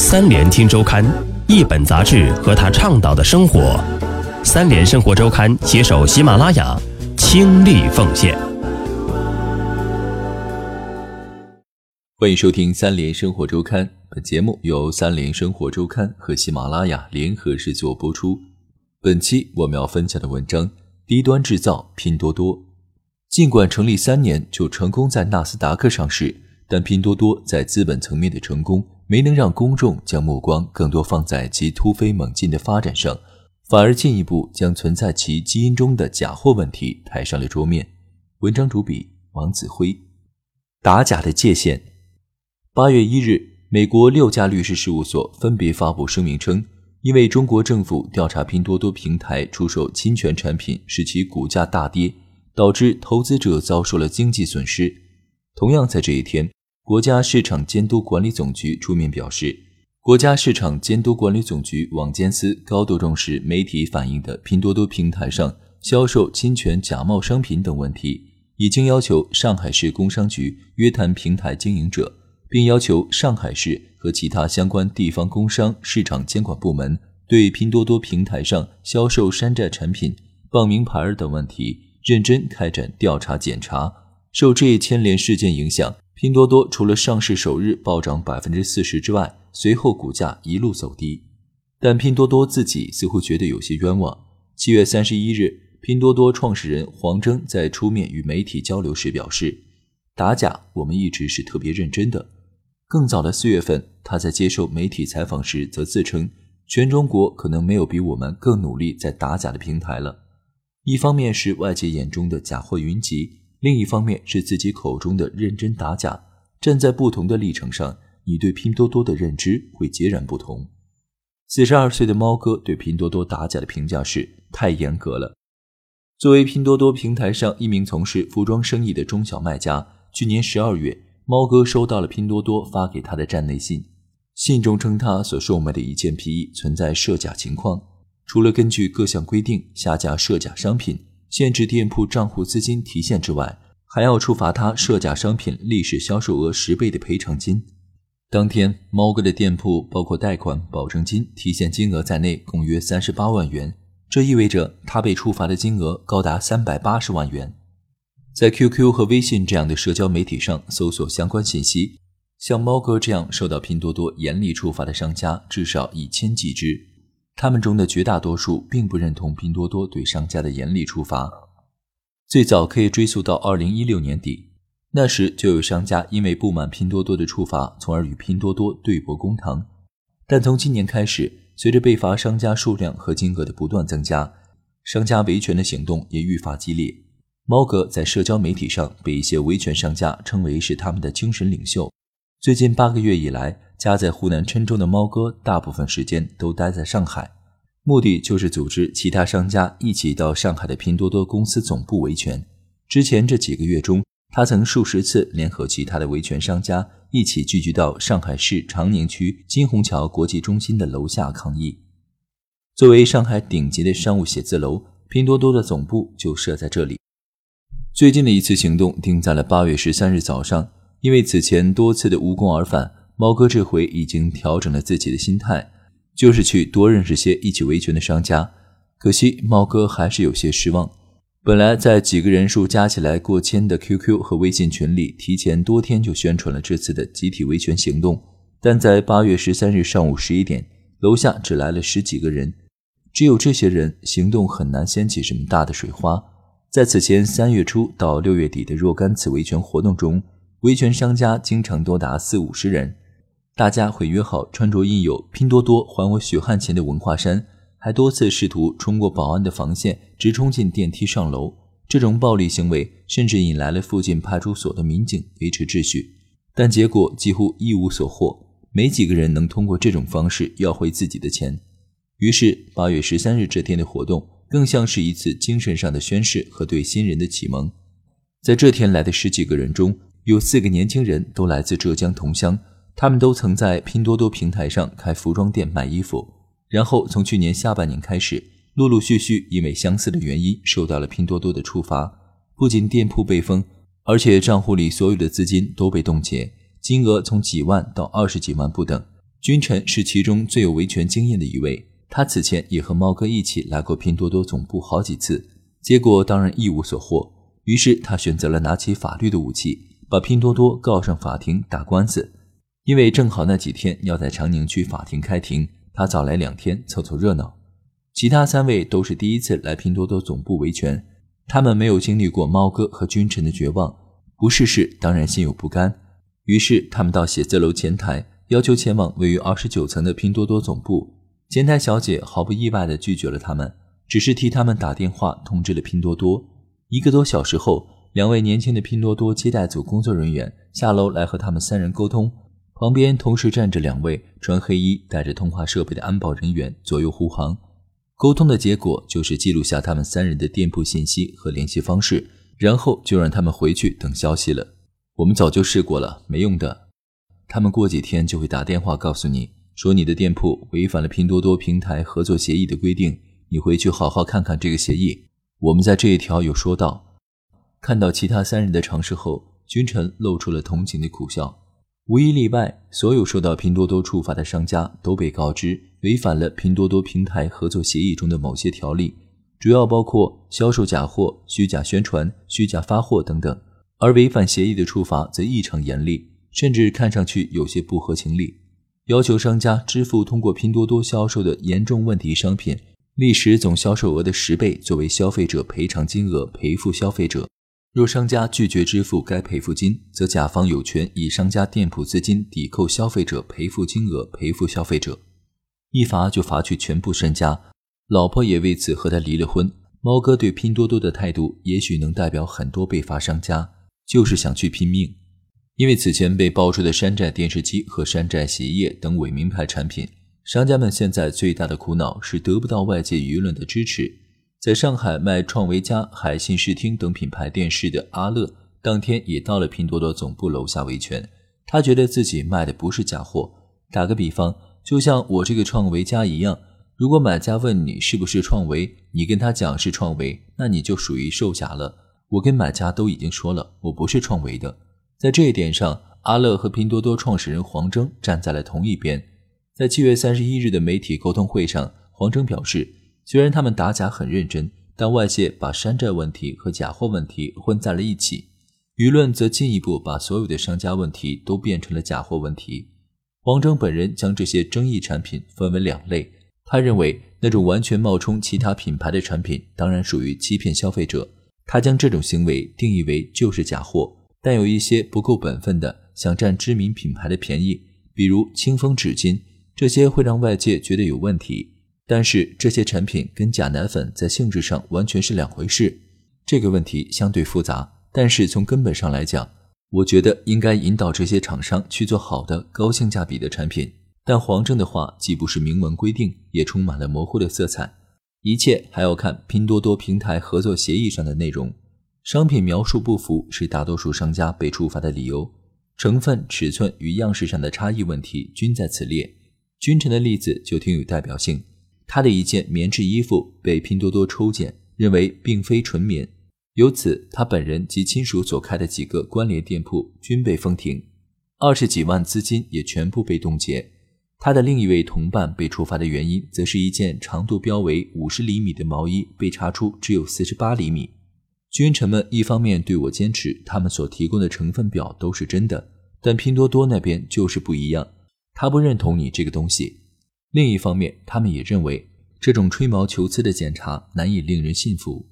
三联听周刊，一本杂志和他倡导的生活。三联生活周刊携手喜马拉雅，倾力奉献。欢迎收听三联生活周刊，本节目由三联生活周刊和喜马拉雅联合制作播出。本期我们要分享的文章：低端制造拼多多。尽管成立三年就成功在纳斯达克上市，但拼多多在资本层面的成功没能让公众将目光更多放在其突飞猛进的发展上，反而进一步将存在其基因中的假货问题抬上了桌面。文章主笔王子辉。打假的界限。八月一日，美国六家律师事务所分别发布声明称。因为中国政府调查拼多多平台出售侵权产品，使其股价大跌，导致投资者遭受了经济损失。同样在这一天，国家市场监督管理总局出面表示，国家市场监督管理总局网监司高度重视媒体反映的拼多多平台上销售侵权假冒商品等问题，已经要求上海市工商局约谈平台经营者。并要求上海市和其他相关地方工商市场监管部门对拼多多平台上销售山寨产品、傍名牌等问题认真开展调查检查。受这一牵连事件影响，拼多多除了上市首日暴涨百分之四十之外，随后股价一路走低。但拼多多自己似乎觉得有些冤枉。七月三十一日，拼多多创始人黄峥在出面与媒体交流时表示：“打假，我们一直是特别认真的。”更早的四月份，他在接受媒体采访时则自称，全中国可能没有比我们更努力在打假的平台了。一方面是外界眼中的假货云集，另一方面是自己口中的认真打假。站在不同的立场上，你对拼多多的认知会截然不同。四十二岁的猫哥对拼多多打假的评价是太严格了。作为拼多多平台上一名从事服装生意的中小卖家，去年十二月。猫哥收到了拼多多发给他的站内信，信中称他所售卖的一件皮衣存在设假情况，除了根据各项规定下架设假商品、限制店铺账户资金提现之外，还要处罚他设假商品历史销售额十倍的赔偿金。当天，猫哥的店铺包括贷款、保证金、提现金额在内，共约三十八万元，这意味着他被处罚的金额高达三百八十万元。在 QQ 和微信这样的社交媒体上搜索相关信息，像猫哥这样受到拼多多严厉处罚的商家至少一千几只。他们中的绝大多数并不认同拼多多对商家的严厉处罚。最早可以追溯到二零一六年底，那时就有商家因为不满拼多多的处罚，从而与拼多多对簿公堂。但从今年开始，随着被罚商家数量和金额的不断增加，商家维权的行动也愈发激烈。猫哥在社交媒体上被一些维权商家称为是他们的精神领袖。最近八个月以来，家在湖南郴州的猫哥大部分时间都待在上海，目的就是组织其他商家一起到上海的拼多多公司总部维权。之前这几个月中，他曾数十次联合其他的维权商家一起聚集到上海市长宁区金虹桥国际中心的楼下抗议。作为上海顶级的商务写字楼，拼多多的总部就设在这里。最近的一次行动定在了八月十三日早上，因为此前多次的无功而返，猫哥这回已经调整了自己的心态，就是去多认识些一起维权的商家。可惜猫哥还是有些失望。本来在几个人数加起来过千的 QQ 和微信群里，提前多天就宣传了这次的集体维权行动，但在八月十三日上午十一点，楼下只来了十几个人，只有这些人，行动很难掀起什么大的水花。在此前三月初到六月底的若干次维权活动中，维权商家经常多达四五十人，大家会约好穿着印有“拼多多还我血汗钱”的文化衫，还多次试图冲过保安的防线，直冲进电梯上楼。这种暴力行为甚至引来了附近派出所的民警维持秩序，但结果几乎一无所获，没几个人能通过这种方式要回自己的钱。于是八月十三日这天的活动。更像是一次精神上的宣誓和对新人的启蒙。在这天来的十几个人中，有四个年轻人都来自浙江桐乡，他们都曾在拼多多平台上开服装店卖衣服，然后从去年下半年开始，陆陆续续因为相似的原因受到了拼多多的处罚，不仅店铺被封，而且账户里所有的资金都被冻结，金额从几万到二十几万不等。君臣是其中最有维权经验的一位，他此前也和猫哥一起来过拼多多总部好几次，结果当然一无所获。于是他选择了拿起法律的武器，把拼多多告上法庭打官司。因为正好那几天要在长宁区法庭开庭，他早来两天凑凑热闹。其他三位都是第一次来拼多多总部维权，他们没有经历过猫哥和君臣的绝望，不试试当然心有不甘。于是他们到写字楼前台。要求前往位于二十九层的拼多多总部，前台小姐毫不意外地拒绝了他们，只是替他们打电话通知了拼多多。一个多小时后，两位年轻的拼多多接待组工作人员下楼来和他们三人沟通，旁边同时站着两位穿黑衣、带着通话设备的安保人员左右护航。沟通的结果就是记录下他们三人的店铺信息和联系方式，然后就让他们回去等消息了。我们早就试过了，没用的。他们过几天就会打电话告诉你，说你的店铺违反了拼多多平台合作协议的规定，你回去好好看看这个协议。我们在这一条有说到。看到其他三人的尝试后，君臣露出了同情的苦笑。无一例外，所有受到拼多多处罚的商家都被告知违反了拼多多平台合作协议中的某些条例，主要包括销售假货、虚假宣传、虚假发货等等。而违反协议的处罚则异常严厉。甚至看上去有些不合情理，要求商家支付通过拼多多销售的严重问题商品历时总销售额的十倍作为消费者赔偿金额赔付消费者。若商家拒绝支付该赔付金，则甲方有权以商家店铺资金抵扣消费者赔付金额赔付消费者，一罚就罚去全部身家。老婆也为此和他离了婚。猫哥对拼多多的态度，也许能代表很多被罚商家，就是想去拼命。因为此前被爆出的山寨电视机和山寨洗衣液等伪名牌产品，商家们现在最大的苦恼是得不到外界舆论的支持。在上海卖创维家、海信视听等品牌电视的阿乐，当天也到了拼多多总部楼下维权。他觉得自己卖的不是假货。打个比方，就像我这个创维家一样，如果买家问你是不是创维，你跟他讲是创维，那你就属于售假了。我跟买家都已经说了，我不是创维的。在这一点上，阿乐和拼多多创始人黄峥站在了同一边。在七月三十一日的媒体沟通会上，黄峥表示，虽然他们打假很认真，但外界把山寨问题和假货问题混在了一起，舆论则进一步把所有的商家问题都变成了假货问题。王峥本人将这些争议产品分为两类，他认为那种完全冒充其他品牌的产品当然属于欺骗消费者，他将这种行为定义为就是假货。但有一些不够本分的，想占知名品牌的便宜，比如清风纸巾，这些会让外界觉得有问题。但是这些产品跟假奶粉在性质上完全是两回事，这个问题相对复杂。但是从根本上来讲，我觉得应该引导这些厂商去做好的、高性价比的产品。但黄峥的话既不是明文规定，也充满了模糊的色彩，一切还要看拼多多平台合作协议上的内容。商品描述不符是大多数商家被处罚的理由，成分、尺寸与样式上的差异问题均在此列。君臣的例子就挺有代表性，他的一件棉质衣服被拼多多抽检，认为并非纯棉，由此他本人及亲属所开的几个关联店铺均被封停，二十几万资金也全部被冻结。他的另一位同伴被处罚的原因，则是一件长度标为五十厘米的毛衣被查出只有四十八厘米。君臣们一方面对我坚持他们所提供的成分表都是真的，但拼多多那边就是不一样，他不认同你这个东西。另一方面，他们也认为这种吹毛求疵的检查难以令人信服。